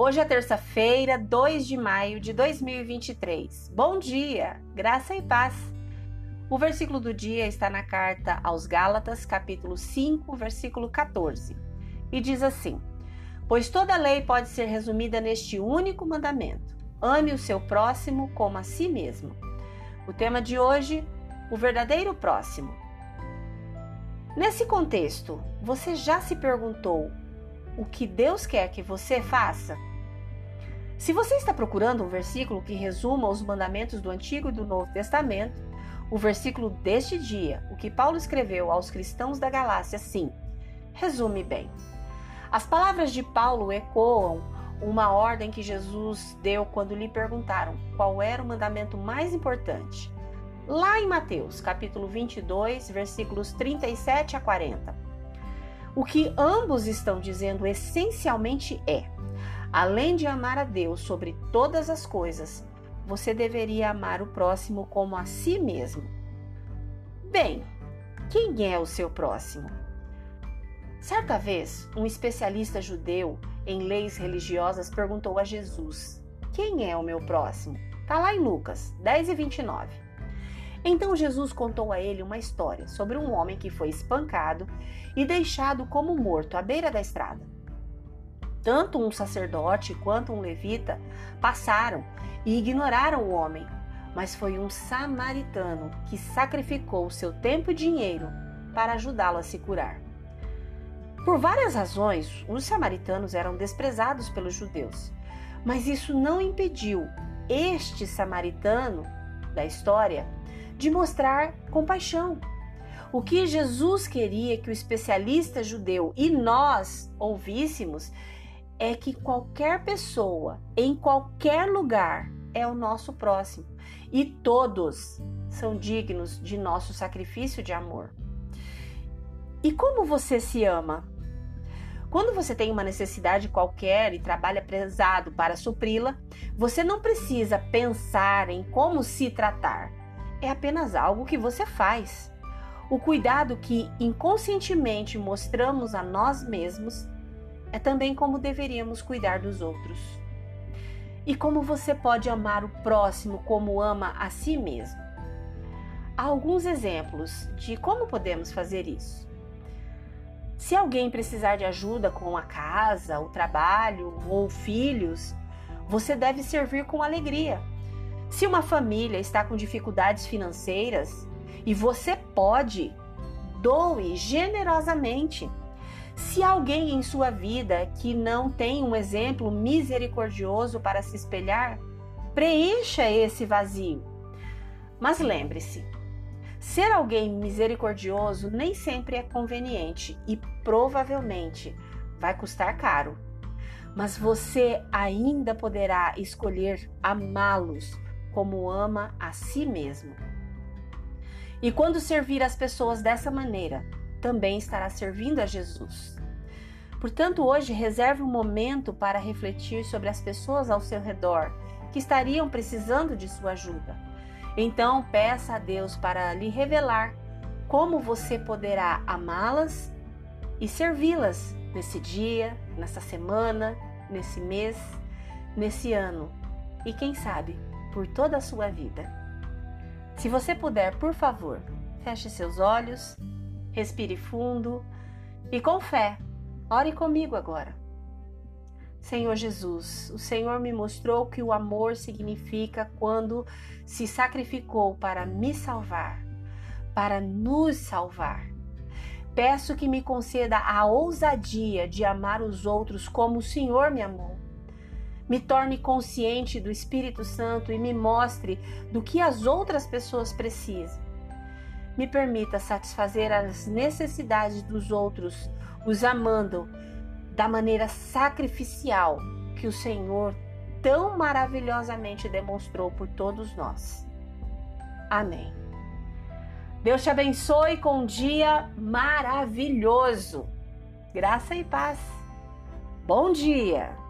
Hoje é terça-feira, 2 de maio de 2023. Bom dia, graça e paz. O versículo do dia está na carta aos Gálatas, capítulo 5, versículo 14, e diz assim: Pois toda lei pode ser resumida neste único mandamento: ame o seu próximo como a si mesmo. O tema de hoje, o verdadeiro próximo. Nesse contexto, você já se perguntou o que Deus quer que você faça? Se você está procurando um versículo que resuma os mandamentos do Antigo e do Novo Testamento, o versículo deste dia, o que Paulo escreveu aos cristãos da Galácia, sim, resume bem. As palavras de Paulo ecoam uma ordem que Jesus deu quando lhe perguntaram qual era o mandamento mais importante. Lá em Mateus, capítulo 22, versículos 37 a 40. O que ambos estão dizendo essencialmente é: Além de amar a Deus sobre todas as coisas, você deveria amar o próximo como a si mesmo. Bem, quem é o seu próximo? Certa vez, um especialista judeu em leis religiosas perguntou a Jesus: Quem é o meu próximo? Está lá em Lucas 10 e 29. Então Jesus contou a ele uma história sobre um homem que foi espancado e deixado como morto à beira da estrada. Tanto um sacerdote quanto um levita passaram e ignoraram o homem, mas foi um samaritano que sacrificou seu tempo e dinheiro para ajudá-lo a se curar. Por várias razões, os samaritanos eram desprezados pelos judeus, mas isso não impediu este samaritano da história de mostrar compaixão. O que Jesus queria que o especialista judeu e nós ouvíssemos é que qualquer pessoa, em qualquer lugar, é o nosso próximo e todos são dignos de nosso sacrifício de amor. E como você se ama? Quando você tem uma necessidade qualquer e trabalha pesado para supri-la, você não precisa pensar em como se tratar. É apenas algo que você faz. O cuidado que inconscientemente mostramos a nós mesmos é também como deveríamos cuidar dos outros. E como você pode amar o próximo como ama a si mesmo. Há alguns exemplos de como podemos fazer isso. Se alguém precisar de ajuda com a casa, o trabalho ou filhos, você deve servir com alegria. Se uma família está com dificuldades financeiras e você pode, doe generosamente. Se alguém em sua vida que não tem um exemplo misericordioso para se espelhar, preencha esse vazio. Mas lembre-se, ser alguém misericordioso nem sempre é conveniente e provavelmente vai custar caro. Mas você ainda poderá escolher amá-los como ama a si mesmo. E quando servir as pessoas dessa maneira, também estará servindo a Jesus. Portanto, hoje reserve um momento para refletir sobre as pessoas ao seu redor que estariam precisando de sua ajuda. Então, peça a Deus para lhe revelar como você poderá amá-las e servi-las nesse dia, nessa semana, nesse mês, nesse ano e quem sabe por toda a sua vida. Se você puder, por favor, feche seus olhos Respire fundo e com fé, ore comigo agora. Senhor Jesus, o Senhor me mostrou que o amor significa quando se sacrificou para me salvar, para nos salvar. Peço que me conceda a ousadia de amar os outros como o Senhor me amou. Me torne consciente do Espírito Santo e me mostre do que as outras pessoas precisam me permita satisfazer as necessidades dos outros, os amando da maneira sacrificial que o Senhor tão maravilhosamente demonstrou por todos nós. Amém. Deus te abençoe com um dia maravilhoso. Graça e paz. Bom dia!